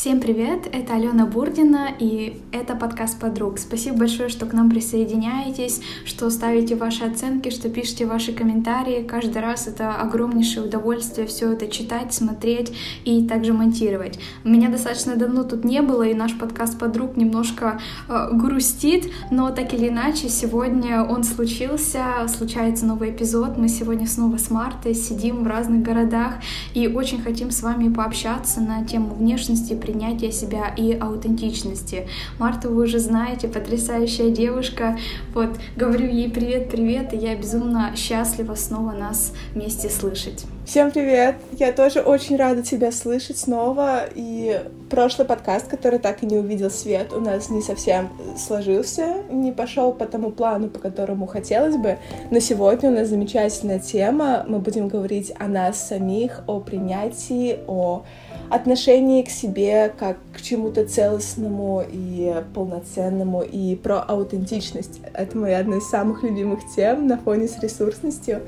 Всем привет, это Алена Бурдина, и это подкаст «Подруг». Спасибо большое, что к нам присоединяетесь, что ставите ваши оценки, что пишете ваши комментарии. Каждый раз это огромнейшее удовольствие все это читать, смотреть и также монтировать. Меня достаточно давно тут не было, и наш подкаст «Подруг» немножко э, грустит, но так или иначе, сегодня он случился, случается новый эпизод. Мы сегодня снова с Мартой сидим в разных городах и очень хотим с вами пообщаться на тему внешности, принятия себя и аутентичности. Марту вы уже знаете, потрясающая девушка. Вот, говорю ей привет-привет, и я безумно счастлива снова нас вместе слышать. Всем привет! Я тоже очень рада тебя слышать снова. И прошлый подкаст, который так и не увидел свет, у нас не совсем сложился, не пошел по тому плану, по которому хотелось бы. Но сегодня у нас замечательная тема. Мы будем говорить о нас самих, о принятии, о отношении к себе как к чему-то целостному и полноценному, и про аутентичность. Это моя одна из самых любимых тем на фоне с ресурсностью.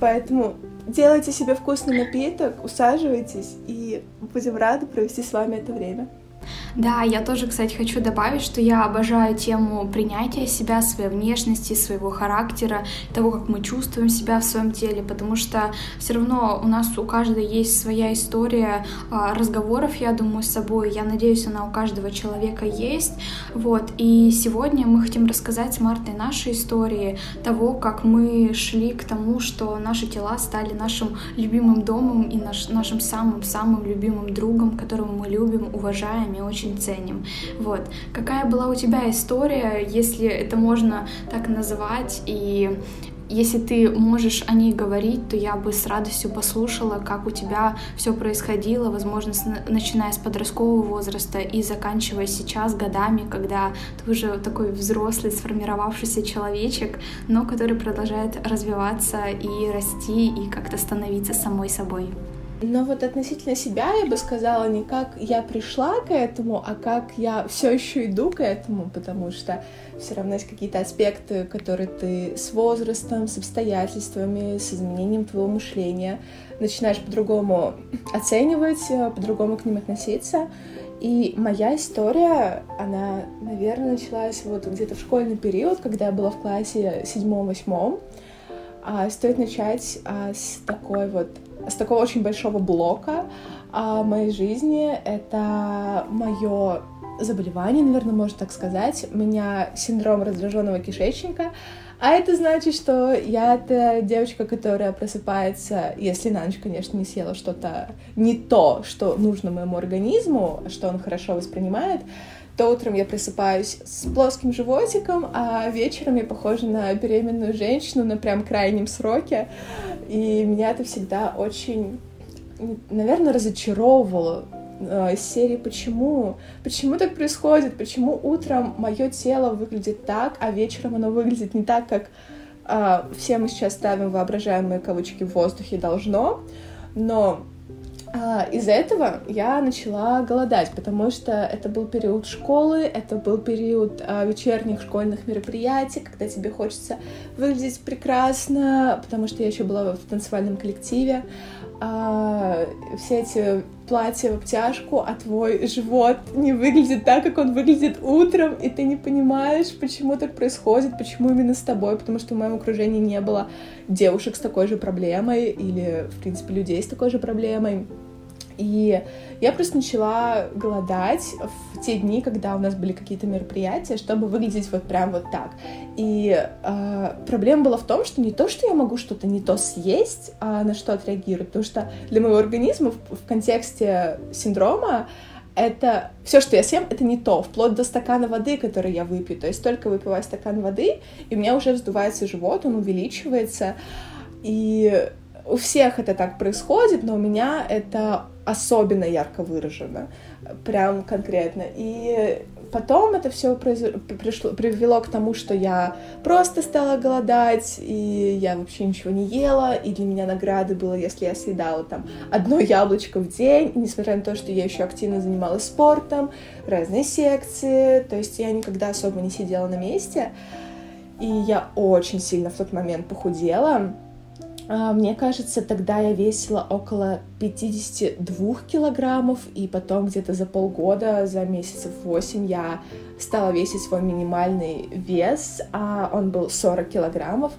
Поэтому делайте себе вкусный напиток, усаживайтесь, и будем рады провести с вами это время. Да, я тоже, кстати, хочу добавить, что я обожаю тему принятия себя, своей внешности, своего характера, того, как мы чувствуем себя в своем теле, потому что все равно у нас у каждого есть своя история а, разговоров, я думаю, с собой. Я надеюсь, она у каждого человека есть. Вот. И сегодня мы хотим рассказать с Мартой наши истории того, как мы шли к тому, что наши тела стали нашим любимым домом и наш, нашим самым-самым любимым другом, которого мы любим, уважаем и очень ценим. Вот. Какая была у тебя история, если это можно так называть, и если ты можешь о ней говорить, то я бы с радостью послушала, как у тебя все происходило, возможно, с, начиная с подросткового возраста и заканчивая сейчас годами, когда ты уже такой взрослый, сформировавшийся человечек, но который продолжает развиваться и расти и как-то становиться самой собой. Но вот относительно себя я бы сказала не как я пришла к этому, а как я все еще иду к этому, потому что все равно есть какие-то аспекты, которые ты с возрастом, с обстоятельствами, с изменением твоего мышления начинаешь по-другому оценивать, по-другому к ним относиться. И моя история, она, наверное, началась вот где-то в школьный период, когда я была в классе седьмом-восьмом. А, стоит начать а, с такой вот с такого очень большого блока а, моей жизни. Это мое заболевание, наверное, можно так сказать. У меня синдром раздраженного кишечника. А это значит, что я та девочка, которая просыпается, если на ночь, конечно, не съела что-то не то, что нужно моему организму, что он хорошо воспринимает, то утром я просыпаюсь с плоским животиком, а вечером я похожа на беременную женщину на прям крайнем сроке. И меня это всегда очень, наверное, разочаровывало э, из серии «Почему? Почему так происходит? Почему утром мое тело выглядит так, а вечером оно выглядит не так, как э, все мы сейчас ставим воображаемые кавычки в воздухе должно?» Но а, из-за этого я начала голодать, потому что это был период школы, это был период а, вечерних школьных мероприятий, когда тебе хочется выглядеть прекрасно, потому что я еще была в танцевальном коллективе. А, все эти платья в обтяжку, а твой живот не выглядит так, как он выглядит утром, и ты не понимаешь, почему так происходит, почему именно с тобой, потому что в моем окружении не было девушек с такой же проблемой или, в принципе, людей с такой же проблемой. И я просто начала голодать в те дни, когда у нас были какие-то мероприятия, чтобы выглядеть вот прям вот так. И э, проблема была в том, что не то, что я могу что-то не то съесть, а на что отреагировать, потому что для моего организма в, в контексте синдрома это все, что я съем, это не то, вплоть до стакана воды, который я выпью. То есть только выпиваю стакан воды, и у меня уже вздувается живот, он увеличивается. И у всех это так происходит, но у меня это особенно ярко выражено, прям конкретно. И потом это все произ... пришло, привело к тому, что я просто стала голодать, и я вообще ничего не ела, и для меня награды было, если я съедала там одно яблочко в день, и несмотря на то, что я еще активно занималась спортом, разные секции, то есть я никогда особо не сидела на месте, и я очень сильно в тот момент похудела, мне кажется, тогда я весила около 52 килограммов, и потом где-то за полгода, за месяцев 8 я стала весить свой минимальный вес, а он был 40 килограммов.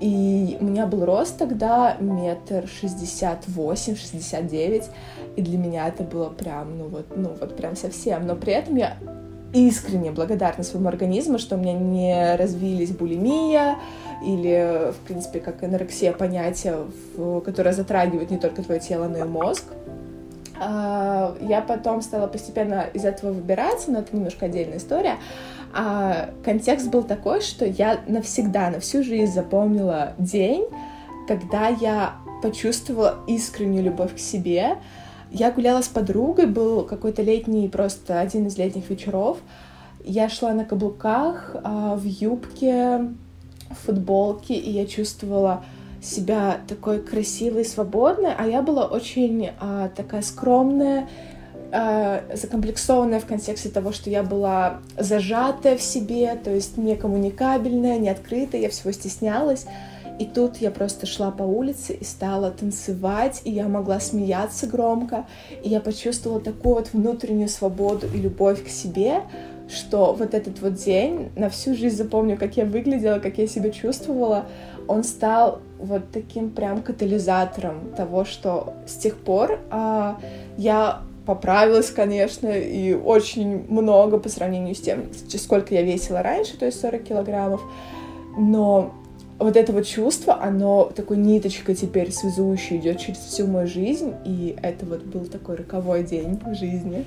И у меня был рост тогда метр шестьдесят восемь, шестьдесят девять, и для меня это было прям, ну вот, ну вот прям совсем. Но при этом я искренне благодарна своему организму, что у меня не развились булимия или, в принципе, как анорексия понятие, которое затрагивает не только твое тело, но и мозг. А, я потом стала постепенно из этого выбираться, но это немножко отдельная история. А контекст был такой, что я навсегда, на всю жизнь запомнила день, когда я почувствовала искреннюю любовь к себе. Я гуляла с подругой, был какой-то летний, просто один из летних вечеров. Я шла на каблуках, а, в юбке, в футболке, и я чувствовала себя такой красивой, свободной, а я была очень а, такая скромная, а, закомплексованная в контексте того, что я была зажатая в себе, то есть не коммуникабельная, не открытая, я всего стеснялась. И тут я просто шла по улице и стала танцевать, и я могла смеяться громко, и я почувствовала такую вот внутреннюю свободу и любовь к себе, что вот этот вот день, на всю жизнь запомню, как я выглядела, как я себя чувствовала, он стал вот таким прям катализатором того, что с тех пор а, я поправилась, конечно, и очень много по сравнению с тем, сколько я весила раньше, то есть 40 килограммов. Но вот это вот чувство, оно такой ниточкой теперь связующей идет через всю мою жизнь, и это вот был такой роковой день в жизни.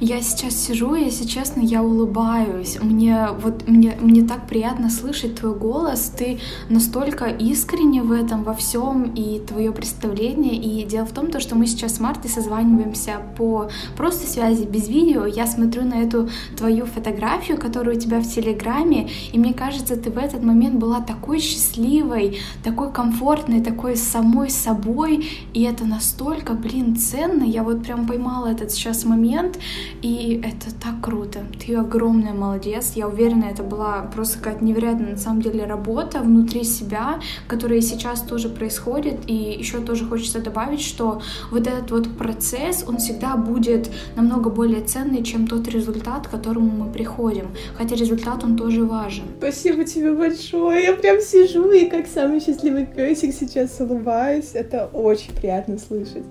Я сейчас сижу, если честно, я улыбаюсь. Мне вот мне, мне так приятно слышать твой голос. Ты настолько искренне в этом во всем и твое представление. И дело в том, то, что мы сейчас с Мартой созваниваемся по просто связи без видео. Я смотрю на эту твою фотографию, которая у тебя в Телеграме, и мне кажется, ты в этот момент была такой счастливой, такой комфортной, такой самой собой, и это настолько, блин, ценно. Я вот прям поймала этот сейчас момент, и это так круто. Ты огромная молодец. Я уверена, это была просто какая-то невероятная на самом деле работа внутри себя, которая сейчас тоже происходит. И еще тоже хочется добавить, что вот этот вот процесс, он всегда будет намного более ценный, чем тот результат, к которому мы приходим. Хотя результат, он тоже важен. Спасибо тебе большое. Я прям сижу и как самый счастливый песик сейчас улыбаюсь. Это очень приятно слышать.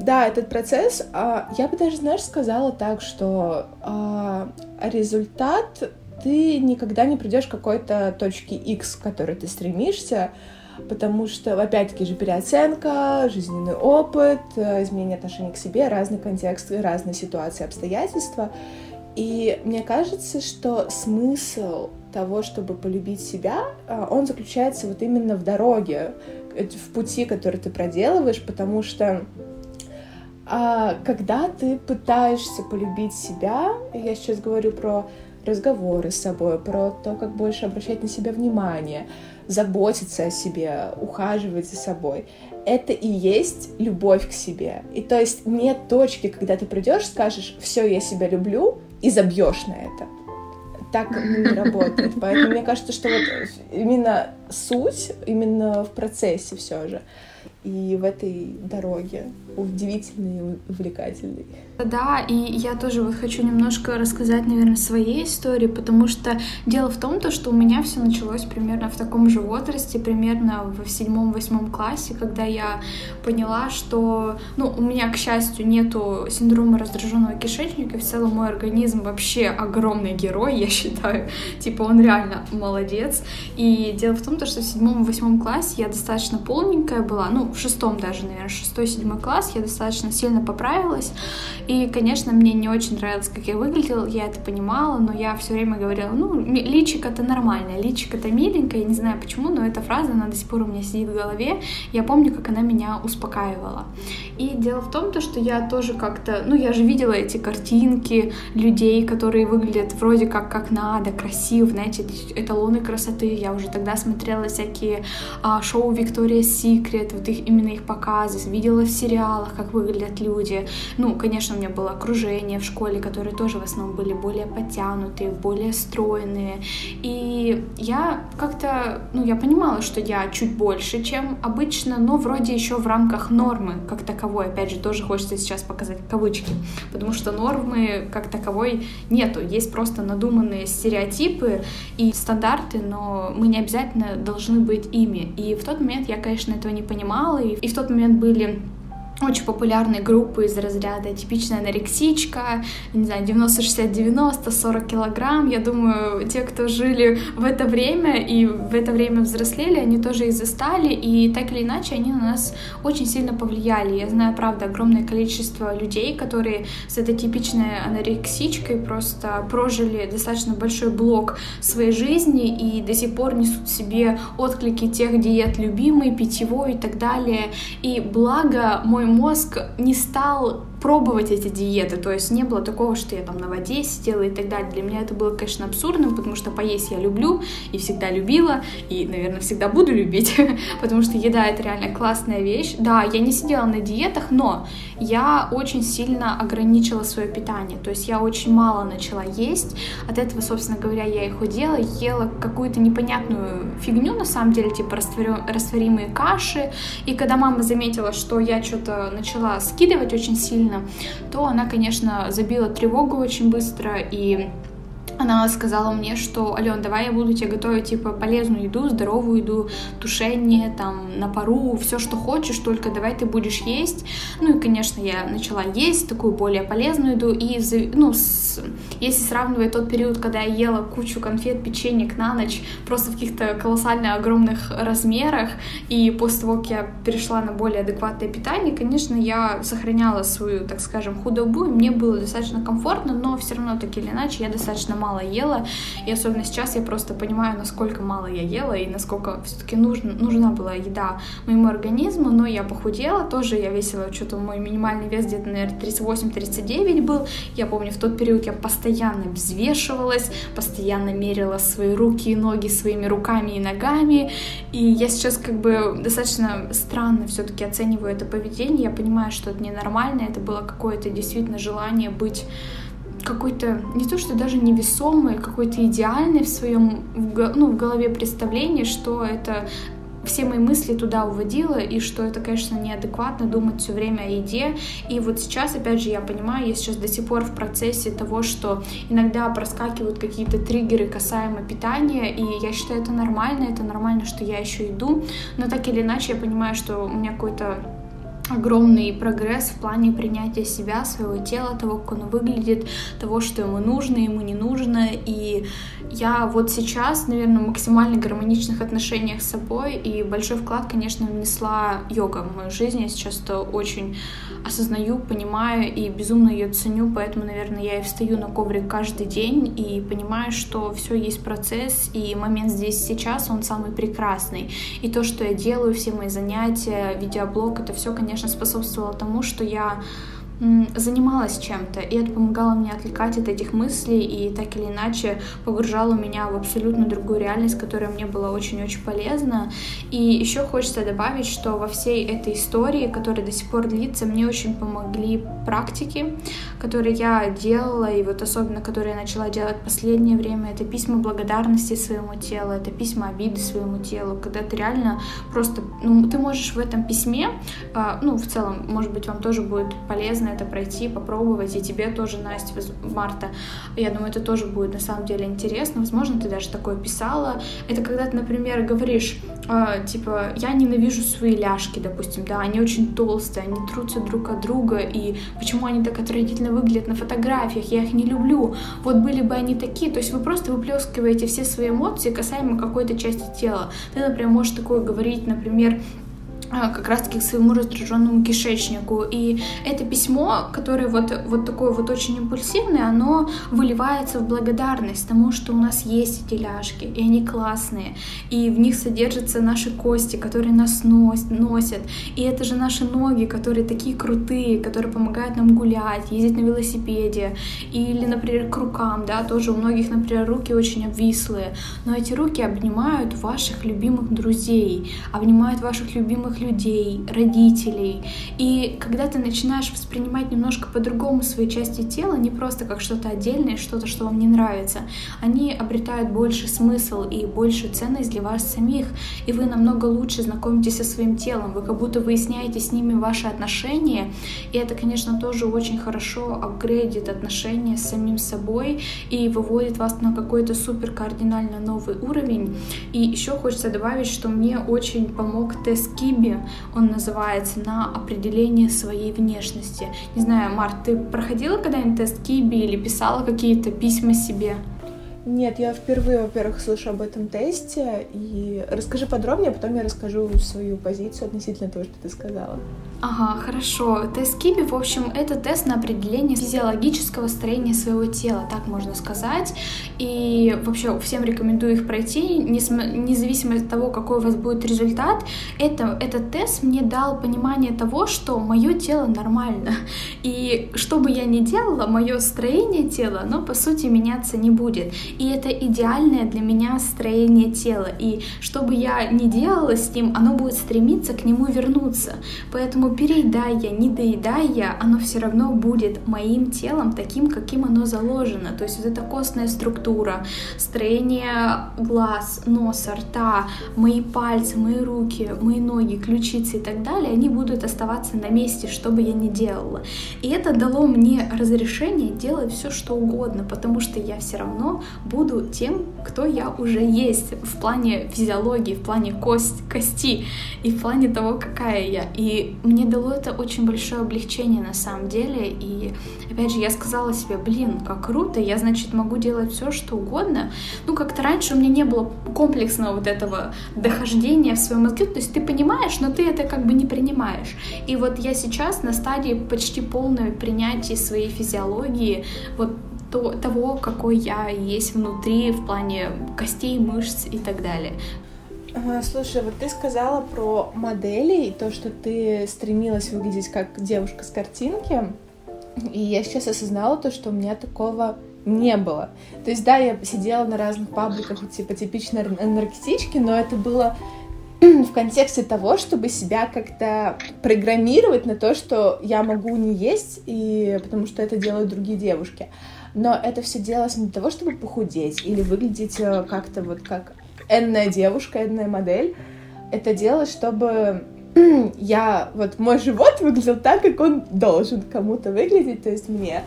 Да, этот процесс, а, я бы даже, знаешь, сказала так, что а, результат ты никогда не придешь к какой-то точке X, к которой ты стремишься, потому что, опять-таки же, переоценка, жизненный опыт, э, изменение отношений к себе, разные контексты, разные ситуации, обстоятельства. И мне кажется, что смысл того, чтобы полюбить себя, а, он заключается вот именно в дороге, э, в пути, который ты проделываешь, потому что а когда ты пытаешься полюбить себя, я сейчас говорю про разговоры с собой, про то, как больше обращать на себя внимание, заботиться о себе, ухаживать за собой. Это и есть любовь к себе. И то есть нет точки, когда ты придешь, скажешь, все, я себя люблю, и забьешь на это. Так не работает. Поэтому мне кажется, что вот именно суть, именно в процессе все же, и в этой дороге удивительный и увлекательный. Да, и я тоже вот хочу немножко рассказать, наверное, своей истории, потому что дело в том, то, что у меня все началось примерно в таком же возрасте, примерно в седьмом-восьмом классе, когда я поняла, что, ну, у меня, к счастью, нету синдрома раздраженного кишечника, и в целом мой организм вообще огромный герой, я считаю, типа он реально молодец. И дело в том, то, что в седьмом-восьмом классе я достаточно полненькая была, ну, в шестом даже, наверное, шестой-седьмой класс, я достаточно сильно поправилась, и, конечно, мне не очень нравилось, как я выглядела, я это понимала, но я все время говорила, ну, личик это нормально, личик это миленькое, я не знаю почему, но эта фраза, она до сих пор у меня сидит в голове, я помню, как она меня успокаивала. И дело в том, то, что я тоже как-то, ну, я же видела эти картинки людей, которые выглядят вроде как как надо, красиво, знаете, эталоны красоты, я уже тогда смотрела всякие а, шоу Виктория Секрет, вот их, именно их показы, видела в сериалах, как выглядят люди, ну, конечно, у меня было окружение в школе, которые тоже в основном были более подтянутые, более стройные. И я как-то, ну, я понимала, что я чуть больше, чем обычно, но вроде еще в рамках нормы как таковой. Опять же, тоже хочется сейчас показать кавычки, потому что нормы как таковой нету. Есть просто надуманные стереотипы и стандарты, но мы не обязательно должны быть ими. И в тот момент я, конечно, этого не понимала, и в тот момент были очень популярные группы из разряда типичная анорексичка, не знаю, 90-60-90, 40 килограмм. Я думаю, те, кто жили в это время и в это время взрослели, они тоже их застали, и так или иначе они на нас очень сильно повлияли. Я знаю, правда, огромное количество людей, которые с этой типичной анорексичкой просто прожили достаточно большой блок своей жизни и до сих пор несут себе отклики тех диет любимой, питьевой и так далее. И благо мой мозг не стал пробовать эти диеты, то есть не было такого, что я там на воде сидела и так далее. Для меня это было, конечно, абсурдным, потому что поесть я люблю и всегда любила, и, наверное, всегда буду любить, потому что еда — это реально классная вещь. Да, я не сидела на диетах, но я очень сильно ограничила свое питание, то есть я очень мало начала есть, от этого, собственно говоря, я и худела, ела какую-то непонятную фигню, на самом деле, типа растворимые каши, и когда мама заметила, что я что-то начала скидывать очень сильно, то она, конечно, забила тревогу очень быстро и она сказала мне, что, Ален, давай я буду тебе готовить, типа, полезную еду, здоровую еду, тушение, там, на пару, все, что хочешь, только давай ты будешь есть. Ну и, конечно, я начала есть такую более полезную еду, и, ну, с, если сравнивать тот период, когда я ела кучу конфет, печенек на ночь, просто в каких-то колоссально огромных размерах, и после того, как я перешла на более адекватное питание, конечно, я сохраняла свою, так скажем, худобу, и мне было достаточно комфортно, но все равно, так или иначе, я достаточно мало ела, и особенно сейчас я просто понимаю, насколько мало я ела и насколько все-таки нужна, нужна была еда моему организму, но я похудела, тоже я весила, что-то мой минимальный вес где-то, наверное, 38-39 был, я помню, в тот период я постоянно взвешивалась, постоянно мерила свои руки и ноги своими руками и ногами, и я сейчас как бы достаточно странно все-таки оцениваю это поведение, я понимаю, что это ненормально, это было какое-то действительно желание быть какой-то, не то что даже невесомый, какой-то идеальный в своем, ну, в голове представление, что это все мои мысли туда уводила, и что это, конечно, неадекватно думать все время о еде. И вот сейчас, опять же, я понимаю, я сейчас до сих пор в процессе того, что иногда проскакивают какие-то триггеры касаемо питания, и я считаю это нормально, это нормально, что я еще иду, но так или иначе я понимаю, что у меня какой-то огромный прогресс в плане принятия себя, своего тела, того, как оно выглядит, того, что ему нужно, ему не нужно. И я вот сейчас, наверное, в максимально гармоничных отношениях с собой, и большой вклад, конечно, внесла йога в мою жизнь. Я сейчас это очень осознаю, понимаю и безумно ее ценю, поэтому, наверное, я и встаю на коврик каждый день и понимаю, что все есть процесс, и момент здесь сейчас, он самый прекрасный. И то, что я делаю, все мои занятия, видеоблог, это все, конечно, способствовало тому, что я занималась чем-то, и это помогало мне отвлекать от этих мыслей и так или иначе погружало меня в абсолютно другую реальность, которая мне была очень-очень полезна. И еще хочется добавить, что во всей этой истории, которая до сих пор длится, мне очень помогли практики, которые я делала, и вот особенно, которые я начала делать в последнее время, это письма благодарности своему телу, это письма обиды своему телу, когда ты реально просто, ну, ты можешь в этом письме, а, ну, в целом, может быть, вам тоже будет полезно это пройти, попробовать, и тебе тоже, Настя, Марта, я думаю, это тоже будет на самом деле интересно, возможно, ты даже такое писала. Это когда ты, например, говоришь, э, типа, я ненавижу свои ляжки, допустим, да, они очень толстые, они трутся друг от друга, и почему они так отвратительно выглядят на фотографиях, я их не люблю, вот были бы они такие, то есть вы просто выплескиваете все свои эмоции касаемо какой-то части тела. Ты, например, можешь такое говорить, например, как раз-таки к своему раздраженному кишечнику. И это письмо, которое вот, вот такое вот очень импульсивное, оно выливается в благодарность тому, что у нас есть эти ляжки, и они классные, и в них содержатся наши кости, которые нас нос, носят, и это же наши ноги, которые такие крутые, которые помогают нам гулять, ездить на велосипеде, или, например, к рукам, да, тоже у многих, например, руки очень обвислые, но эти руки обнимают ваших любимых друзей, обнимают ваших любимых людей, родителей. И когда ты начинаешь воспринимать немножко по-другому свои части тела, не просто как что-то отдельное, что-то, что вам не нравится, они обретают больше смысл и больше ценность для вас самих, и вы намного лучше знакомитесь со своим телом, вы как будто выясняете с ними ваши отношения, и это, конечно, тоже очень хорошо апгрейдит отношения с самим собой и выводит вас на какой-то супер кардинально новый уровень. И еще хочется добавить, что мне очень помог тест Киби, он называется, на определение своей внешности. Не знаю, Март, ты проходила когда-нибудь тест Киби или писала какие-то письма себе? Нет, я впервые, во-первых, слышу об этом тесте, и расскажи подробнее, а потом я расскажу свою позицию относительно того, что ты сказала. Ага, хорошо. Тест Киби, в общем, это тест на определение физиологического строения своего тела, так можно сказать. И вообще всем рекомендую их пройти, независимо от того, какой у вас будет результат. Это, этот тест мне дал понимание того, что мое тело нормально. И что бы я ни делала, мое строение тела, оно по сути меняться не будет. И это идеальное для меня строение тела. И что бы я ни делала с ним, оно будет стремиться к нему вернуться. Поэтому переедая, не доедая, оно все равно будет моим телом таким, каким оно заложено. То есть вот эта костная структура, строение глаз, носа, рта, мои пальцы, мои руки, мои ноги, ключицы и так далее, они будут оставаться на месте, что бы я ни делала. И это дало мне разрешение делать все, что угодно, потому что я все равно буду тем, кто я уже есть в плане физиологии, в плане кость, кости и в плане того, какая я. И мне дало это очень большое облегчение на самом деле. И опять же, я сказала себе, блин, как круто, я, значит, могу делать все, что угодно. Ну, как-то раньше у меня не было комплексного вот этого дохождения в своем мозге. То есть ты понимаешь, но ты это как бы не принимаешь. И вот я сейчас на стадии почти полного принятия своей физиологии, вот то, того, какой я есть внутри в плане костей, мышц и так далее. Слушай, вот ты сказала про модели и то, что ты стремилась выглядеть как девушка с картинки. И я сейчас осознала то, что у меня такого не было. То есть, да, я сидела на разных пабликах, типа типичной энергетички, но это было в контексте того, чтобы себя как-то программировать на то, что я могу не есть, и потому что это делают другие девушки. Но это все делалось не для того, чтобы похудеть или выглядеть э, как-то вот как энная девушка, энная модель. Это делалось, чтобы я, вот мой живот выглядел так, как он должен кому-то выглядеть, то есть мне.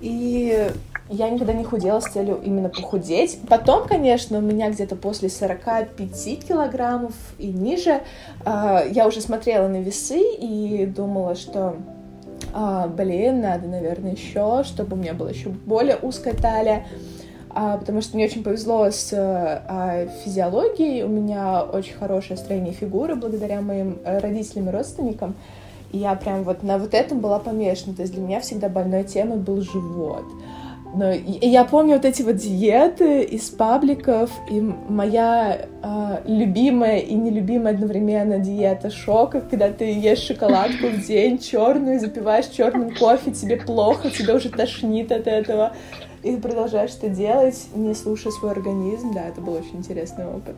И я никогда не худела с целью именно похудеть. Потом, конечно, у меня где-то после 45 килограммов и ниже э, я уже смотрела на весы и думала, что а, блин, надо, наверное, еще, чтобы у меня была еще более узкая талия, а, потому что мне очень повезло с а, физиологией, у меня очень хорошее строение фигуры благодаря моим э, родителям и родственникам, и я прям вот на вот этом была помешана, то есть для меня всегда больной темой был живот. Но я помню вот эти вот диеты из пабликов, и моя э, любимая и нелюбимая одновременно диета шока, когда ты ешь шоколадку в день черную, запиваешь черным кофе, тебе плохо, тебе уже тошнит от этого, и продолжаешь это делать, не слушая свой организм. Да, это был очень интересный опыт.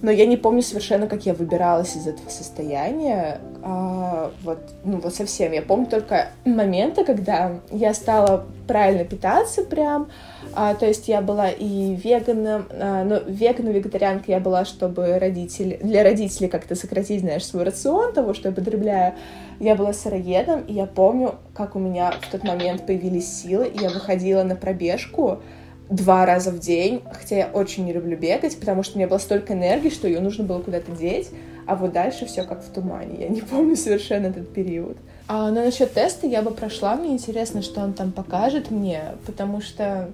Но я не помню совершенно, как я выбиралась из этого состояния. А, вот, ну вот совсем. Я помню только моменты, когда я стала правильно питаться прям. А, то есть я была и веганом, а, но веганом, вегетарианкой я была, чтобы родители, для родителей как-то сократить, знаешь, свой рацион того, что я потребляю. Я была сыроедом, и я помню, как у меня в тот момент появились силы, и я выходила на пробежку, два раза в день, хотя я очень не люблю бегать, потому что у меня было столько энергии, что ее нужно было куда-то деть, а вот дальше все как в тумане. Я не помню совершенно этот период. А, но насчет теста я бы прошла, мне интересно, что он там покажет мне, потому что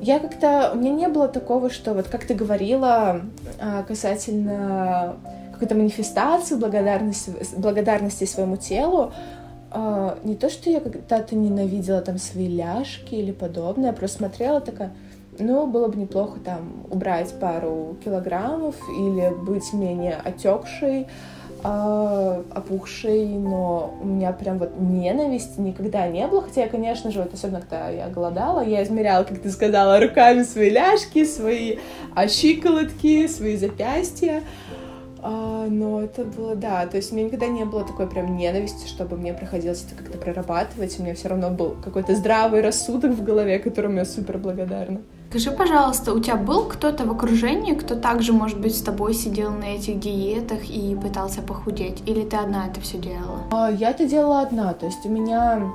я как-то... У меня не было такого, что вот как ты говорила а, касательно какой-то манифестации, благодарности, благодарности своему телу, а, не то, что я когда-то ненавидела там свои ляжки или подобное, я просто смотрела такая, ну, было бы неплохо там убрать пару килограммов или быть менее отекшей, э, опухшей, но у меня прям вот ненависти никогда не было, хотя я, конечно же, вот особенно когда я голодала, я измеряла, как ты сказала, руками свои ляжки, свои а, щиколотки, свои запястья, А, но это было, да, то есть у меня никогда не было такой прям ненависти, чтобы мне приходилось это как-то прорабатывать. У меня все равно был какой-то здравый рассудок в голове, которому я супер благодарна. Скажи, пожалуйста, у тебя был кто-то в окружении, кто также, может быть, с тобой сидел на этих диетах и пытался похудеть? Или ты одна это все делала? А, я это делала одна, то есть у меня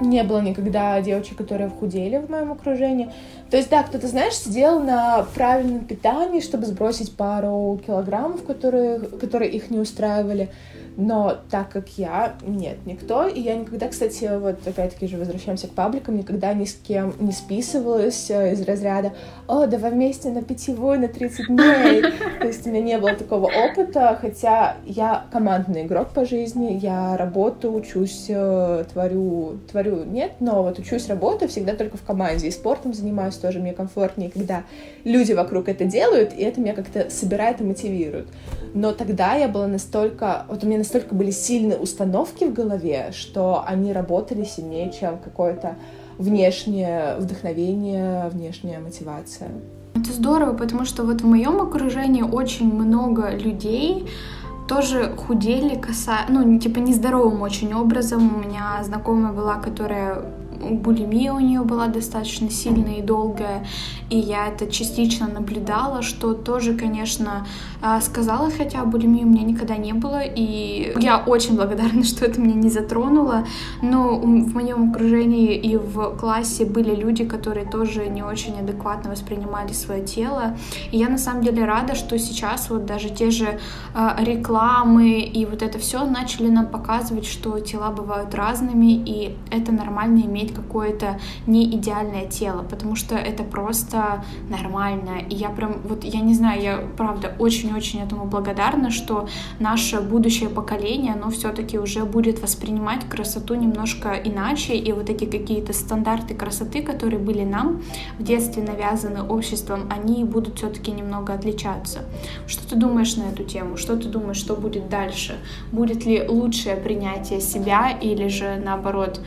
не было никогда девочек, которые худели в моем окружении. То есть, да, кто-то, знаешь, сидел на правильном питании, чтобы сбросить пару килограммов, которые, которые их не устраивали. Но так как я, нет, никто. И я никогда, кстати, вот опять-таки же возвращаемся к пабликам, никогда ни с кем не списывалась э, из разряда «О, давай вместе на питьевой на 30 дней». То есть у меня не было такого опыта, хотя я командный игрок по жизни, я работаю, учусь, э, творю, творю, нет, но вот учусь, работаю всегда только в команде, и спортом занимаюсь тоже, мне комфортнее, когда люди вокруг это делают, и это меня как-то собирает и мотивирует. Но тогда я была настолько... Вот у меня настолько были сильные установки в голове, что они работали сильнее, чем какое-то внешнее вдохновение, внешняя мотивация. Это здорово, потому что вот в моем окружении очень много людей, тоже худели, коса... ну, типа нездоровым очень образом. У меня знакомая была, которая булимия у нее была достаточно сильная и долгая, и я это частично наблюдала, что тоже, конечно, а, сказала, хотя булимии у меня никогда не было, и я очень благодарна, что это меня не затронуло, но в моем окружении и в классе были люди, которые тоже не очень адекватно воспринимали свое тело, и я на самом деле рада, что сейчас вот даже те же а, рекламы и вот это все начали нам показывать, что тела бывают разными, и это нормально иметь какое-то не идеальное тело, потому что это просто нормально. И я прям, вот я не знаю, я правда очень-очень этому благодарна, что наше будущее поколение, оно все-таки уже будет воспринимать красоту немножко иначе, и вот эти какие-то стандарты красоты, которые были нам в детстве навязаны обществом, они будут все-таки немного отличаться. Что ты думаешь на эту тему? Что ты думаешь, что будет дальше? Будет ли лучшее принятие себя или же наоборот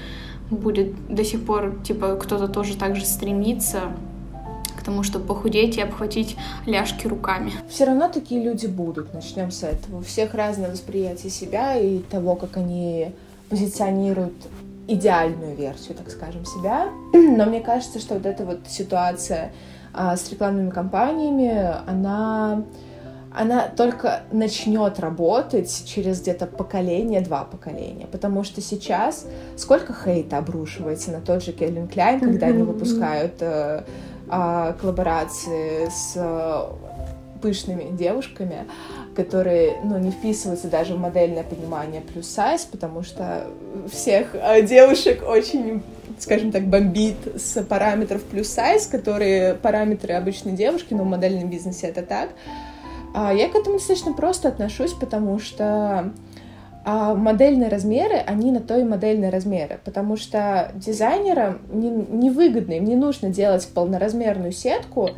будет до сих пор, типа, кто-то тоже так же стремится к тому, чтобы похудеть и обхватить ляжки руками. Все равно такие люди будут, начнем с этого. У всех разное восприятие себя и того, как они позиционируют идеальную версию, так скажем, себя. Но мне кажется, что вот эта вот ситуация а, с рекламными кампаниями, она она только начнет работать через где-то поколение, два поколения. Потому что сейчас сколько хейта обрушивается на тот же Кельвин Кляйн, когда они выпускают э, э, коллаборации с э, пышными девушками, которые, ну, не вписываются даже в модельное понимание плюс сайз, потому что всех э, девушек очень скажем так, бомбит с параметров плюс сайз, которые параметры обычной девушки, но в модельном бизнесе это так. А я к этому достаточно просто отношусь, потому что а модельные размеры, они на то и модельные размеры, потому что дизайнерам невыгодно, не им не нужно делать полноразмерную сетку,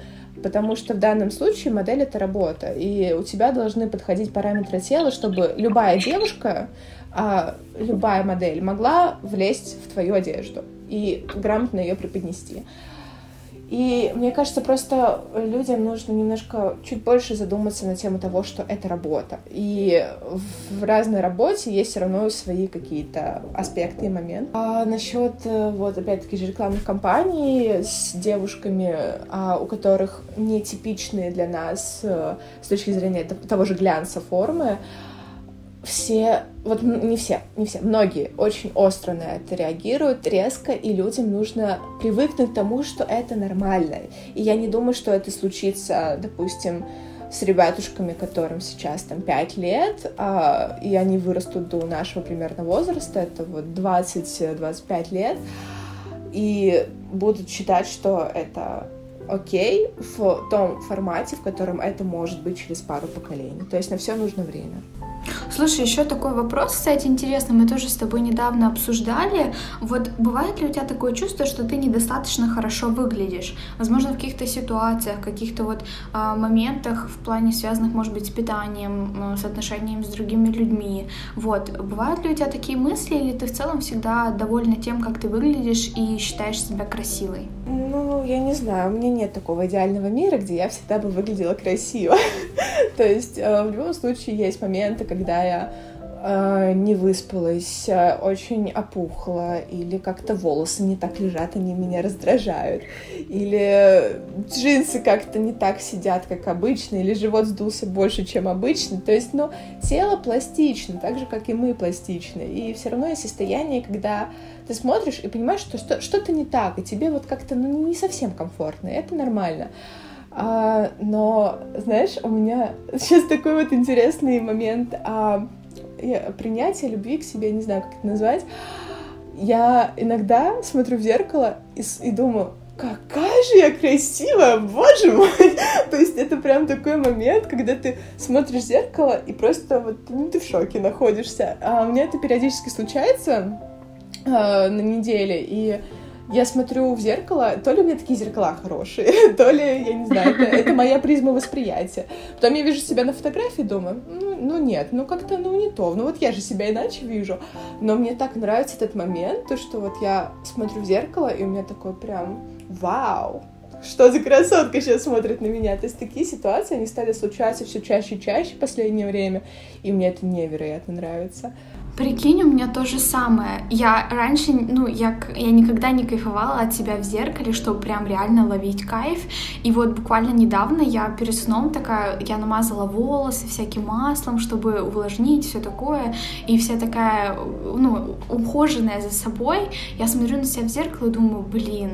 потому что в данном случае модель — это работа, и у тебя должны подходить параметры тела, чтобы любая девушка, а, любая модель могла влезть в твою одежду и грамотно ее преподнести. И мне кажется, просто людям нужно немножко чуть больше задуматься на тему того, что это работа. И в разной работе есть все равно свои какие-то аспекты и моменты. А насчет, э, вот, опять-таки же, рекламных кампаний с девушками, а, у которых нетипичные для нас э, с точки зрения того же глянца формы, все, вот не все, не все, многие очень остро на это реагируют, резко, и людям нужно привыкнуть к тому, что это нормально. И я не думаю, что это случится, допустим, с ребятушками, которым сейчас там 5 лет, а, и они вырастут до нашего примерно возраста, это вот 20-25 лет, и будут считать, что это окей в том формате, в котором это может быть через пару поколений. То есть на все нужно время. Слушай, еще такой вопрос, кстати, интересный, мы тоже с тобой недавно обсуждали. Вот бывает ли у тебя такое чувство, что ты недостаточно хорошо выглядишь? Возможно, в каких-то ситуациях, каких-то вот э, моментах в плане связанных, может быть, с питанием, э, с отношением с другими людьми. Вот, бывают ли у тебя такие мысли, или ты в целом всегда довольна тем, как ты выглядишь и считаешь себя красивой? Ну, я не знаю, у меня нет такого идеального мира, где я всегда бы выглядела красиво. То есть э, в любом случае есть моменты, когда я э, не выспалась, э, очень опухла, или как-то волосы не так лежат, они меня раздражают, или джинсы как-то не так сидят, как обычно, или живот сдулся больше, чем обычно. То есть, ну, тело пластично, так же, как и мы пластичны. И все равно есть состояние, когда ты смотришь и понимаешь, что что-то не так, и тебе вот как-то ну, не совсем комфортно, и это нормально. А, но, знаешь, у меня сейчас такой вот интересный момент а, принятия любви к себе, не знаю, как это назвать. Я иногда смотрю в зеркало и, и думаю, какая же я красивая, боже мой! То есть это прям такой момент, когда ты смотришь в зеркало и просто вот ну, ты в шоке находишься. А у меня это периодически случается э, на неделе, и я смотрю в зеркало, то ли у меня такие зеркала хорошие, то ли, я не знаю, это, это моя призма восприятия. Потом я вижу себя на фотографии, думаю, ну, ну нет, ну как-то, ну не то, ну вот я же себя иначе вижу. Но мне так нравится этот момент, то, что вот я смотрю в зеркало, и у меня такой прям, вау, что за красотка сейчас смотрит на меня. То есть такие ситуации, они стали случаться все чаще и чаще в последнее время, и мне это невероятно нравится. Прикинь, у меня то же самое. Я раньше, ну, я, я никогда не кайфовала от себя в зеркале, чтобы прям реально ловить кайф. И вот буквально недавно я перед сном такая, я намазала волосы всяким маслом, чтобы увлажнить, все такое. И вся такая, ну, ухоженная за собой. Я смотрю на себя в зеркало и думаю, блин,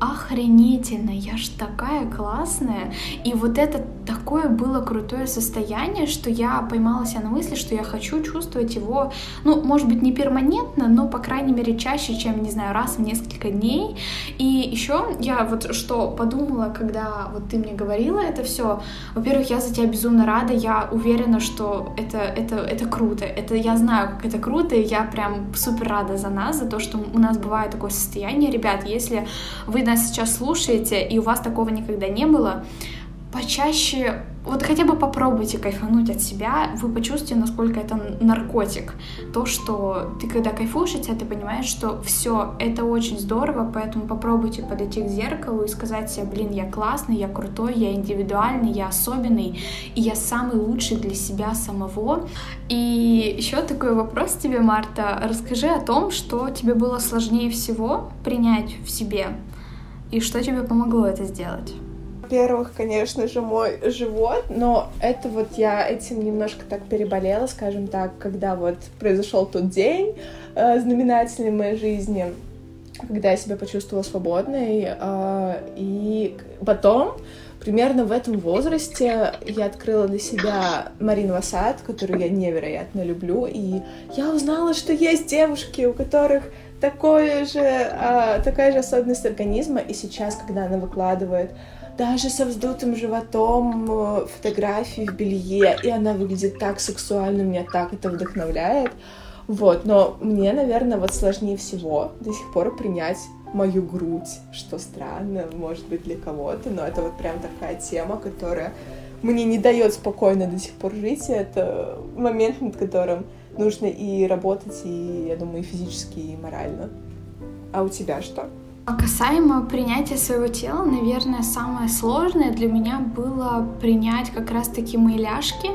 охренительно, я ж такая классная. И вот это такое было крутое состояние, что я поймала себя на мысли, что я хочу чувствовать его, ну, может быть, не перманентно, но, по крайней мере, чаще, чем, не знаю, раз в несколько дней. И еще я вот что подумала, когда вот ты мне говорила это все. Во-первых, я за тебя безумно рада, я уверена, что это, это, это круто. Это я знаю, как это круто, и я прям супер рада за нас, за то, что у нас бывает такое состояние. Ребят, если вы нас сейчас слушаете, и у вас такого никогда не было, почаще, вот хотя бы попробуйте кайфануть от себя, вы почувствуете, насколько это наркотик. То, что ты когда кайфуешь от себя, ты понимаешь, что все, это очень здорово, поэтому попробуйте подойти к зеркалу и сказать себе, блин, я классный, я крутой, я индивидуальный, я особенный, и я самый лучший для себя самого. И еще такой вопрос тебе, Марта. Расскажи о том, что тебе было сложнее всего принять в себе, и что тебе помогло это сделать? Во-первых, конечно же, мой живот, но это вот я этим немножко так переболела, скажем так, когда вот произошел тот день э, знаменательный в моей жизни, когда я себя почувствовала свободной, э, и потом примерно в этом возрасте я открыла для себя Марину Васад, которую я невероятно люблю, и я узнала, что есть девушки, у которых такое же, а, такая же особенность организма, и сейчас, когда она выкладывает даже со вздутым животом э, фотографии в белье, и она выглядит так сексуально, меня так это вдохновляет. Вот, но мне, наверное, вот сложнее всего до сих пор принять мою грудь, что странно, может быть, для кого-то, но это вот прям такая тема, которая мне не дает спокойно до сих пор жить, и это момент, над которым нужно и работать, и, я думаю, и физически, и морально. А у тебя что? А касаемо принятия своего тела, наверное, самое сложное для меня было принять как раз-таки мои ляжки,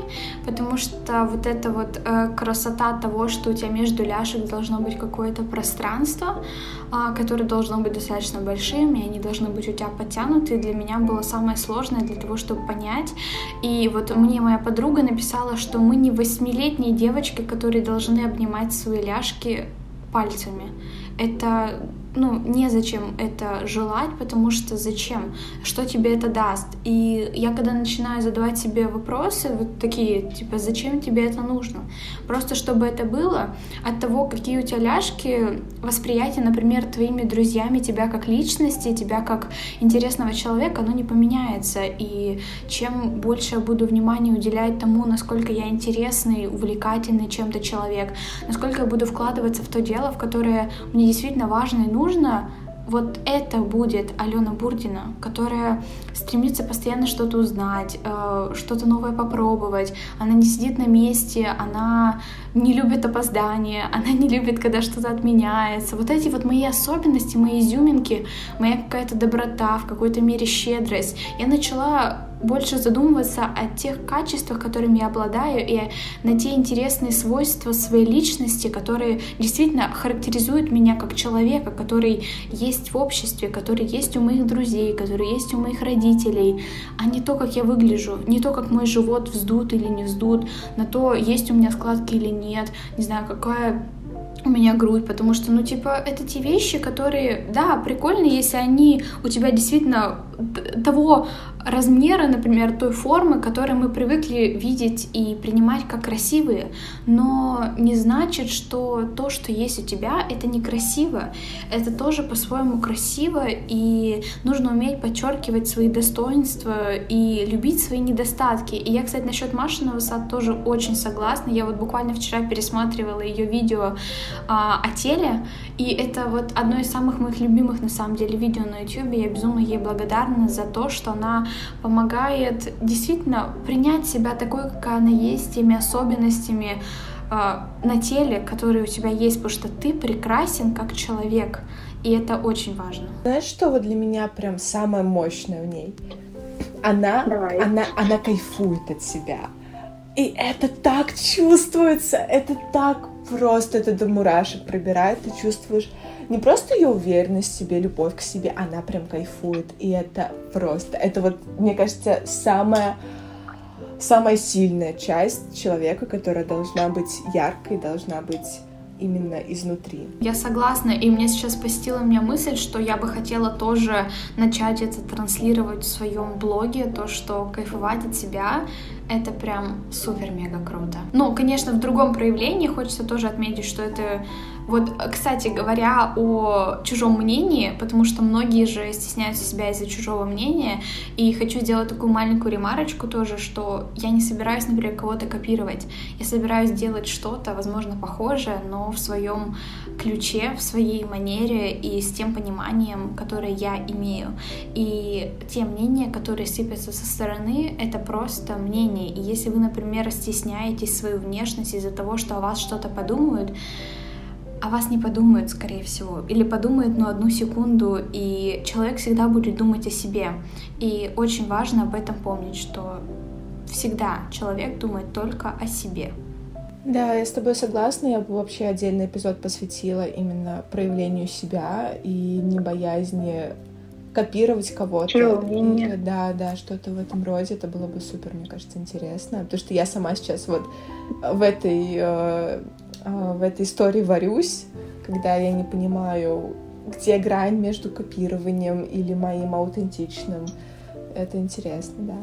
потому что вот эта вот э, красота того, что у тебя между ляжек должно быть какое-то пространство, э, которое должно быть достаточно большим, и они должны быть у тебя подтянуты, для меня было самое сложное для того, чтобы понять. И вот мне моя подруга написала, что мы не восьмилетние девочки, которые должны обнимать свои ляжки пальцами. Это ну, незачем это желать, потому что зачем? Что тебе это даст? И я когда начинаю задавать себе вопросы, вот такие, типа, зачем тебе это нужно? Просто чтобы это было, от того, какие у тебя ляжки, восприятие, например, твоими друзьями тебя как личности, тебя как интересного человека, оно не поменяется. И чем больше я буду внимания уделять тому, насколько я интересный, увлекательный чем-то человек, насколько я буду вкладываться в то дело, в которое мне действительно важно и нужно, нужно, вот это будет Алена Бурдина, которая стремится постоянно что-то узнать, э, что-то новое попробовать. Она не сидит на месте, она не любит опоздание, она не любит, когда что-то отменяется. Вот эти вот мои особенности, мои изюминки, моя какая-то доброта, в какой-то мере щедрость. Я начала больше задумываться о тех качествах, которыми я обладаю, и на те интересные свойства своей личности, которые действительно характеризуют меня как человека, который есть в обществе, который есть у моих друзей, который есть у моих родителей, а не то, как я выгляжу, не то, как мой живот вздут или не вздут, на то, есть у меня складки или нет, не знаю, какая у меня грудь, потому что, ну, типа, это те вещи, которые, да, прикольно, если они у тебя действительно того размера, например, той формы, которые мы привыкли видеть и принимать как красивые, но не значит, что то, что есть у тебя, это некрасиво. Это тоже по-своему красиво, и нужно уметь подчеркивать свои достоинства и любить свои недостатки. И я, кстати, насчет Машиного сад тоже очень согласна. Я вот буквально вчера пересматривала ее видео а, о теле, и это вот одно из самых моих любимых, на самом деле, видео на YouTube. Я безумно ей благодарна за то, что она помогает действительно принять себя такой, какая она есть, теми особенностями э, на теле, которые у тебя есть, потому что ты прекрасен как человек, и это очень важно. Знаешь, что вот для меня прям самое мощное в ней? Она, она, она кайфует от себя. И это так чувствуется, это так просто, это до мурашек пробирает, ты чувствуешь не просто ее уверенность в себе, любовь к себе, она прям кайфует. И это просто, это вот, мне кажется, самая самая сильная часть человека, которая должна быть яркой, должна быть именно изнутри. Я согласна, и мне сейчас посетила меня мысль, что я бы хотела тоже начать это транслировать в своем блоге, то, что кайфовать от себя это прям супер-мега круто. Ну, конечно, в другом проявлении хочется тоже отметить, что это вот, кстати говоря, о чужом мнении, потому что многие же стесняются себя из-за чужого мнения, и хочу сделать такую маленькую ремарочку тоже, что я не собираюсь, например, кого-то копировать. Я собираюсь делать что-то, возможно, похожее, но в своем ключе, в своей манере и с тем пониманием, которое я имею. И те мнения, которые сыпятся со стороны, это просто мнение. И если вы, например, стесняетесь свою внешность из-за того, что о вас что-то подумают, о вас не подумают, скорее всего, или подумают, ну, одну секунду, и человек всегда будет думать о себе. И очень важно об этом помнить, что всегда человек думает только о себе. Да, я с тобой согласна. Я бы вообще отдельный эпизод посвятила именно проявлению себя и не боязни копировать кого-то. Да, да, что-то в этом роде. Это было бы супер, мне кажется, интересно. Потому что я сама сейчас вот в этой э, а, в этой истории варюсь, когда я не понимаю, где грань между копированием или моим аутентичным. Это интересно, да.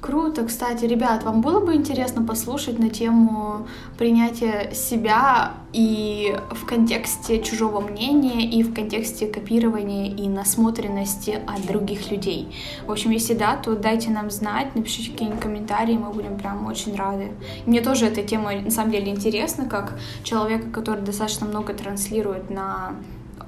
Круто, кстати, ребят, вам было бы интересно послушать на тему принятия себя и в контексте чужого мнения, и в контексте копирования и насмотренности от других людей. В общем, если да, то дайте нам знать, напишите какие-нибудь комментарии, мы будем прям очень рады. Мне тоже эта тема на самом деле интересна, как человека, который достаточно много транслирует на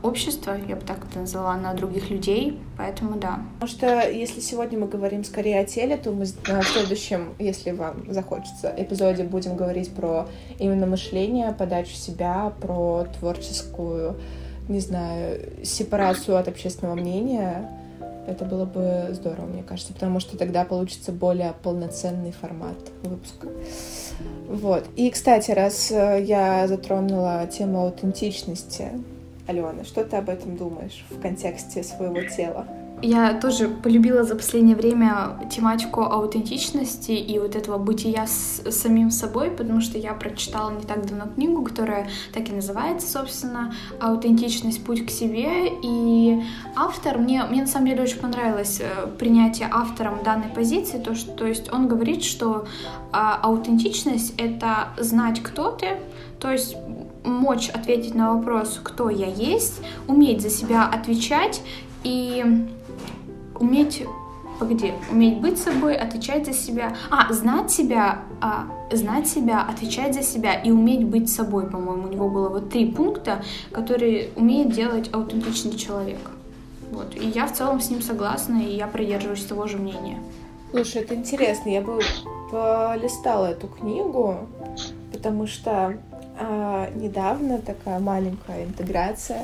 общества, я бы так это назвала, на других людей, поэтому да. Потому что если сегодня мы говорим скорее о теле, то мы в следующем, если вам захочется, эпизоде будем говорить про именно мышление, подачу себя, про творческую, не знаю, сепарацию от общественного мнения. Это было бы здорово, мне кажется, потому что тогда получится более полноценный формат выпуска. Вот. И, кстати, раз э, я затронула тему аутентичности, Алена, что ты об этом думаешь в контексте своего тела? Я тоже полюбила за последнее время тематику аутентичности и вот этого бытия с самим собой, потому что я прочитала не так давно книгу, которая так и называется, собственно, «Аутентичность. Путь к себе». И автор, мне, мне на самом деле очень понравилось э, принятие автором данной позиции, то, что, то есть он говорит, что а, аутентичность — это знать, кто ты, то есть мочь ответить на вопрос, кто я есть, уметь за себя отвечать и уметь погоди, уметь быть собой, отвечать за себя, а, знать себя, а, знать себя, отвечать за себя и уметь быть собой, по-моему, у него было вот три пункта, которые умеет делать аутентичный человек. Вот. И я в целом с ним согласна, и я придерживаюсь того же мнения. Слушай, это интересно, я бы полистала эту книгу, потому что а, недавно такая маленькая интеграция.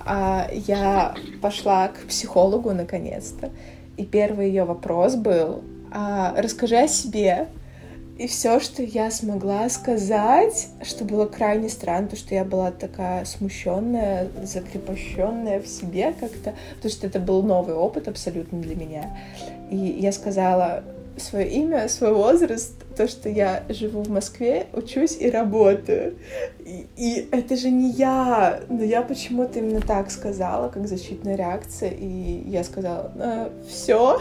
А, я пошла к психологу наконец-то, и первый ее вопрос был: а, расскажи о себе. И все, что я смогла сказать, что было крайне странно, то что я была такая смущенная, закрепощенная в себе как-то, потому что это был новый опыт абсолютно для меня. И я сказала свое имя, свой возраст, то, что я живу в Москве, учусь и работаю. И, и это же не я, но я почему-то именно так сказала, как защитная реакция, и я сказала, э, все,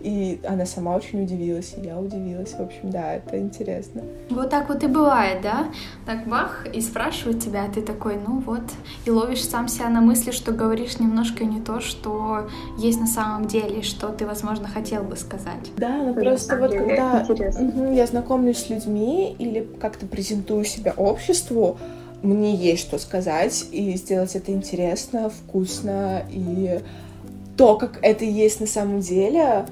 и она сама очень удивилась, и я удивилась, в общем, да, это интересно. Вот так вот и бывает, да? Так бах, и спрашивают тебя, а ты такой, ну вот, и ловишь сам себя на мысли, что говоришь немножко не то, что есть на самом деле, что ты, возможно, хотел бы сказать. Да, ну просто вот когда угу, я знакомлюсь с людьми или как-то презентую себя обществу, мне есть что сказать, и сделать это интересно, вкусно, и то, как это есть на самом деле,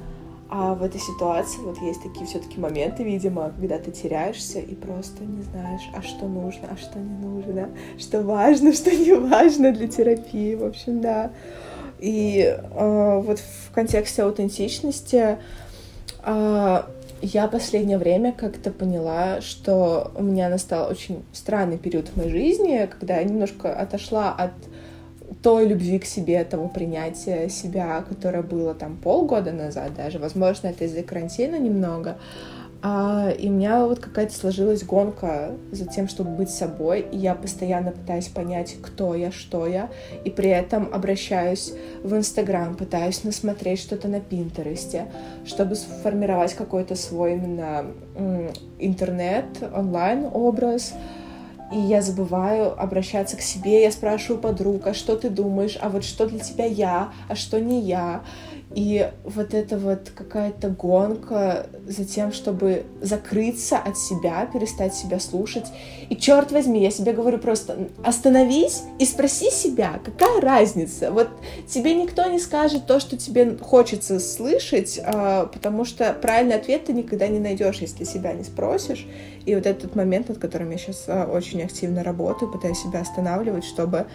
а в этой ситуации вот есть такие все-таки моменты, видимо, когда ты теряешься и просто не знаешь, а что нужно, а что не нужно, что важно, что не важно для терапии, в общем, да. И э, вот в контексте аутентичности э, я последнее время как-то поняла, что у меня настал очень странный период в моей жизни, когда я немножко отошла от той любви к себе, того принятия себя, которое было там полгода назад даже. Возможно, это из-за карантина немного. А, и у меня вот какая-то сложилась гонка за тем, чтобы быть собой, и я постоянно пытаюсь понять, кто я, что я, и при этом обращаюсь в Инстаграм, пытаюсь насмотреть что-то на Пинтересте, чтобы сформировать какой-то свой именно интернет, онлайн-образ, и я забываю обращаться к себе, я спрашиваю подруг, а что ты думаешь, а вот что для тебя я, а что не я, и вот это вот какая-то гонка за тем, чтобы закрыться от себя, перестать себя слушать. И черт возьми, я себе говорю просто, остановись и спроси себя, какая разница? Вот тебе никто не скажет то, что тебе хочется слышать, а, потому что правильный ответ ты никогда не найдешь, если себя не спросишь. И вот этот момент, над которым я сейчас а, очень активно работаю, пытаюсь себя останавливать, чтобы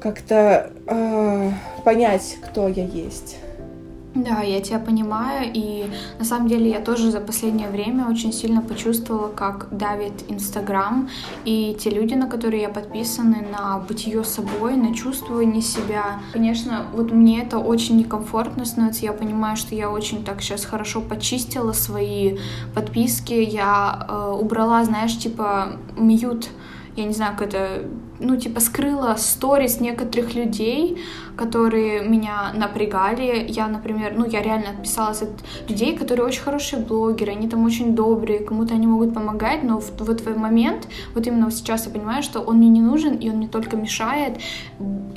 как-то э, понять, кто я есть. Да, я тебя понимаю, и на самом деле я тоже за последнее время очень сильно почувствовала, как давит Инстаграм, и те люди, на которые я подписаны, на бытие собой, на чувствование себя. Конечно, вот мне это очень некомфортно становится, я понимаю, что я очень так сейчас хорошо почистила свои подписки, я э, убрала, знаешь, типа мьют, я не знаю, как это ну, типа, скрыла сторис некоторых людей, которые меня напрягали. Я, например, ну, я реально отписалась от людей, которые очень хорошие блогеры, они там очень добрые, кому-то они могут помогать, но в, в этот момент, вот именно сейчас я понимаю, что он мне не нужен, и он мне только мешает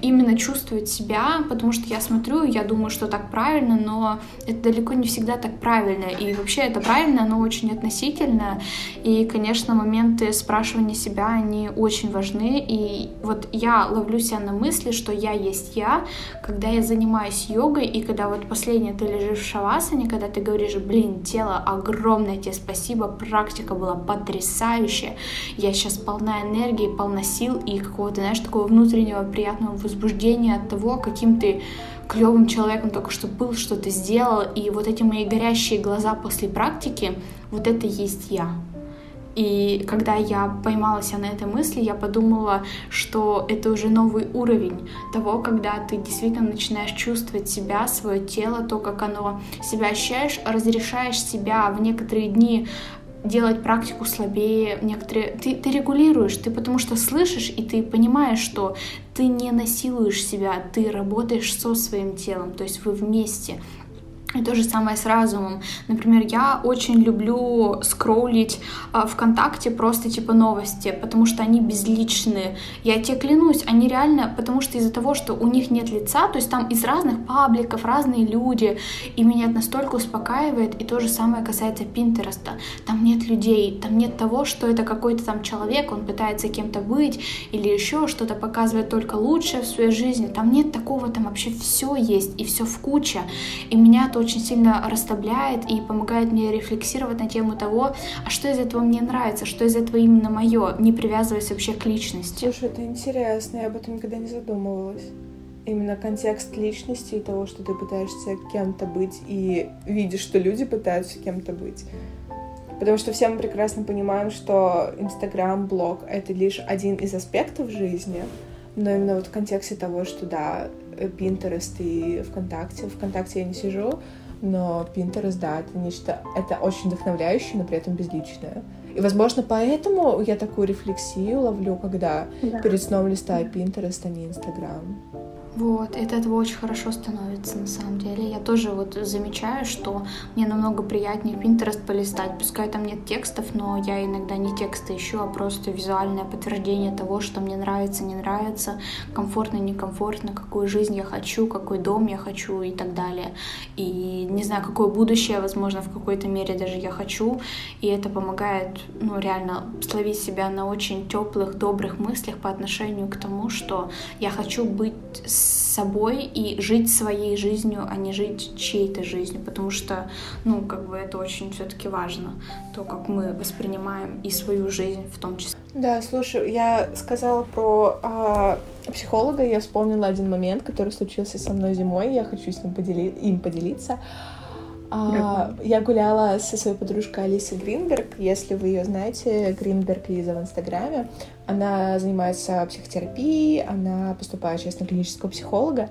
именно чувствовать себя, потому что я смотрю, я думаю, что так правильно, но это далеко не всегда так правильно. И вообще это правильно, но очень относительно. И, конечно, моменты спрашивания себя, они очень важны, и вот я ловлю себя на мысли, что я есть я, когда я занимаюсь йогой, и когда вот последнее ты лежишь в шавасане, когда ты говоришь, блин, тело огромное, тебе спасибо, практика была потрясающая, я сейчас полна энергии, полна сил и какого-то, знаешь, такого внутреннего приятного возбуждения от того, каким ты клевым человеком только что был, что ты сделал, и вот эти мои горящие глаза после практики, вот это есть я. И когда я поймалась на этой мысли, я подумала, что это уже новый уровень того, когда ты действительно начинаешь чувствовать себя, свое тело, то, как оно себя ощущаешь, разрешаешь себя в некоторые дни делать практику слабее, некоторые... Ты, ты регулируешь, ты потому что слышишь, и ты понимаешь, что ты не насилуешь себя, ты работаешь со своим телом, то есть вы вместе. И то же самое с разумом. Например, я очень люблю скроллить э, ВКонтакте просто типа новости, потому что они безличные. Я тебе клянусь, они реально, потому что из-за того, что у них нет лица, то есть там из разных пабликов разные люди, и меня это настолько успокаивает. И то же самое касается Пинтереста. Там нет людей, там нет того, что это какой-то там человек, он пытается кем-то быть или еще что-то показывает только лучшее в своей жизни. Там нет такого, там вообще все есть и все в куче. И меня это очень сильно расслабляет и помогает мне рефлексировать на тему того, а что из этого мне нравится, что из этого именно мое, не привязываясь вообще к личности. Слушай, это интересно, я об этом никогда не задумывалась. именно контекст личности и того, что ты пытаешься кем-то быть и видишь, что люди пытаются кем-то быть. Потому что все мы прекрасно понимаем, что Инстаграм, блог — это лишь один из аспектов жизни, но именно вот в контексте того, что, да, Pinterest и ВКонтакте, ВКонтакте я не сижу, но Pinterest, да, это нечто, это очень вдохновляющее, но при этом безличное. И, возможно, поэтому я такую рефлексию ловлю, когда да. перед сном листаю Pinterest, а не Instagram. Вот, это этого очень хорошо становится на самом деле. Я тоже вот замечаю, что мне намного приятнее Pinterest полистать. Пускай там нет текстов, но я иногда не тексты ищу, а просто визуальное подтверждение того, что мне нравится, не нравится, комфортно, некомфортно, какую жизнь я хочу, какой дом я хочу и так далее. И не знаю, какое будущее, возможно, в какой-то мере даже я хочу. И это помогает, ну, реально словить себя на очень теплых, добрых мыслях по отношению к тому, что я хочу быть собой и жить своей жизнью, а не жить чьей-то жизнью, потому что, ну, как бы это очень все-таки важно, то, как мы воспринимаем и свою жизнь в том числе. Да, слушай, я сказала про а, психолога, я вспомнила один момент, который случился со мной зимой, я хочу с ним подели... им поделиться. А, я гуляла со своей подружкой Алисой Гринберг. Если вы ее знаете, Гринберг Лиза в Инстаграме. Она занимается психотерапией, она поступает сейчас на клинического психолога.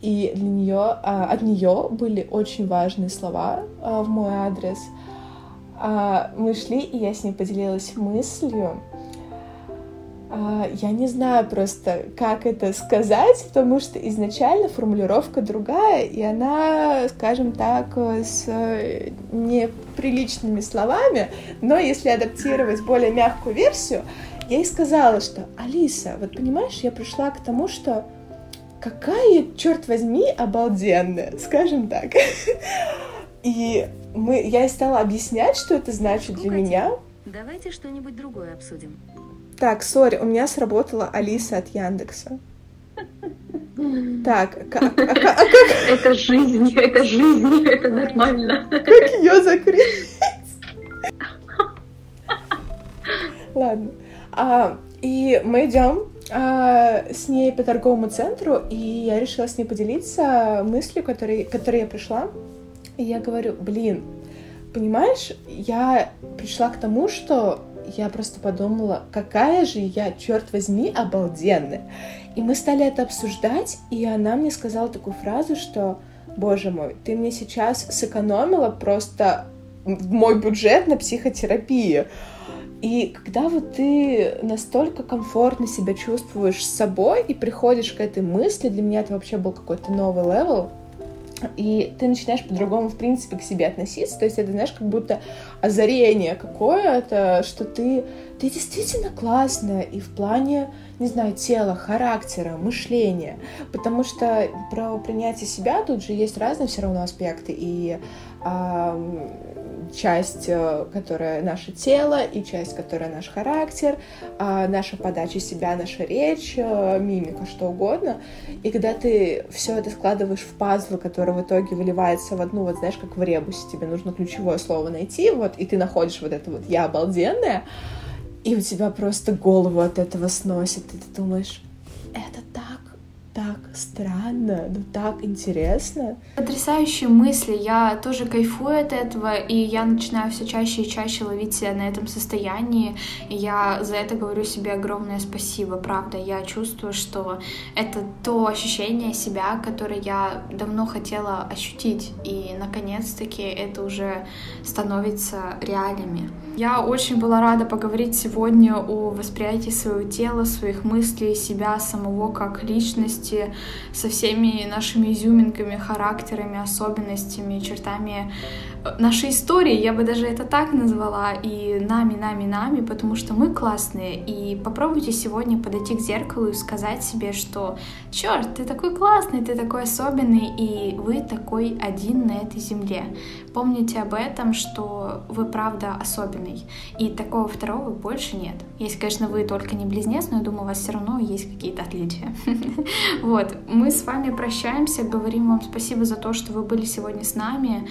И для нее, а, от нее были очень важные слова а, в мой адрес. Мы шли, и я с ней поделилась мыслью, а, я не знаю просто, как это сказать, потому что изначально формулировка другая, и она, скажем так, с э, неприличными словами, но если адаптировать более мягкую версию, я ей сказала, что Алиса, вот понимаешь, я пришла к тому, что какая, черт возьми, обалденная, скажем так. И мы, я ей стала объяснять, что это значит для меня. Давайте что-нибудь другое обсудим. Так, сори, у меня сработала Алиса от Яндекса. Так, а, а, а как... Это жизнь, это жизнь, это нормально. Как ее закрыть? Ладно. А, и мы идем а, с ней по торговому центру, и я решила с ней поделиться мыслью, которой, которой я пришла. И я говорю, блин, понимаешь, я пришла к тому, что я просто подумала, какая же я, черт возьми, обалденная. И мы стали это обсуждать, и она мне сказала такую фразу, что, боже мой, ты мне сейчас сэкономила просто мой бюджет на психотерапию. И когда вот ты настолько комфортно себя чувствуешь с собой и приходишь к этой мысли, для меня это вообще был какой-то новый level, и ты начинаешь по-другому, в принципе, к себе относиться. То есть это, знаешь, как будто озарение какое-то, что ты, ты действительно классная и в плане, не знаю, тела, характера, мышления. Потому что про принятие себя тут же есть разные все равно аспекты. И часть, э, которая наше тело, и часть, которая наш характер, э, наша подача себя, наша речь, э, мимика, что угодно. И когда ты все это складываешь в пазл, который в итоге выливается в одну, вот знаешь, как в ребусе, тебе нужно ключевое слово найти, вот, и ты находишь вот это вот «я обалденная», и у тебя просто голову от этого сносит, и ты думаешь, это так так странно, но так интересно. Потрясающие мысли, я тоже кайфую от этого, и я начинаю все чаще и чаще ловить себя на этом состоянии, и я за это говорю себе огромное спасибо, правда, я чувствую, что это то ощущение себя, которое я давно хотела ощутить, и наконец-таки это уже становится реалиями. Я очень была рада поговорить сегодня о восприятии своего тела, своих мыслей, себя самого как личности, со всеми нашими изюминками, характерами, особенностями, чертами нашей истории, я бы даже это так назвала, и нами, нами, нами, потому что мы классные. И попробуйте сегодня подойти к зеркалу и сказать себе, что черт, ты такой классный, ты такой особенный, и вы такой один на этой земле. Помните об этом, что вы правда особенный, и такого второго больше нет. Если, конечно, вы только не близнец, но я думаю, у вас все равно есть какие-то отличия. Вот, мы с вами прощаемся, говорим вам спасибо за то, что вы были сегодня с нами.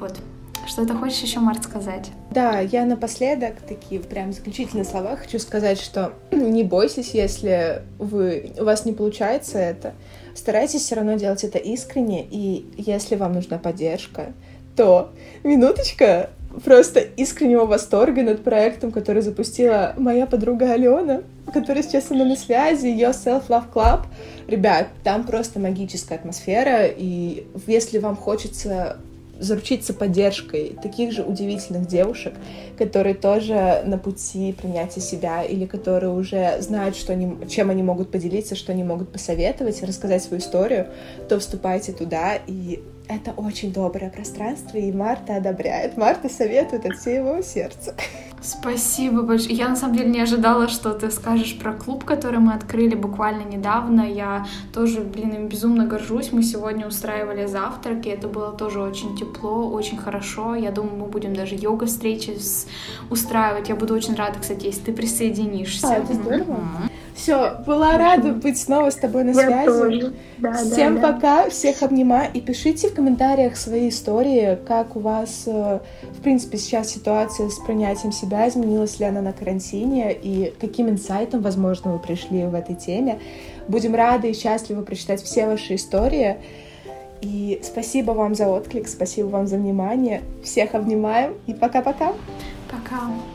Вот, Что-то хочешь еще, Март, сказать? Да, я напоследок такие прям заключительные слова хочу сказать, что не бойтесь, если вы, у вас не получается это. Старайтесь все равно делать это искренне, и если вам нужна поддержка, то минуточка просто искреннего восторга над проектом, который запустила моя подруга Алена, которая сейчас мной на связи, ее Self Love Club. Ребят, там просто магическая атмосфера, и если вам хочется заручиться поддержкой таких же удивительных девушек, которые тоже на пути принятия себя или которые уже знают, что они, чем они могут поделиться, что они могут посоветовать рассказать свою историю, то вступайте туда и это очень доброе пространство, и Марта одобряет. Марта советует от всего сердца. Спасибо большое. Я на самом деле не ожидала, что ты скажешь про клуб, который мы открыли буквально недавно. Я тоже, блин, им безумно горжусь. Мы сегодня устраивали завтрак, и это было тоже очень тепло, очень хорошо. Я думаю, мы будем даже йога-встречи устраивать. Я буду очень рада, кстати, если ты присоединишься. А, это здорово. Mm-hmm. Все, была рада быть снова с тобой на Я связи. Тоже. Да, Всем да, пока, да. всех обнимаю и пишите в комментариях свои истории, как у вас, э, в принципе, сейчас ситуация с принятием себя, изменилась ли она на карантине и каким инсайтом, возможно, вы пришли в этой теме. Будем рады и счастливы прочитать все ваши истории. И спасибо вам за отклик, спасибо вам за внимание. Всех обнимаем и пока-пока. Пока. -пока. пока.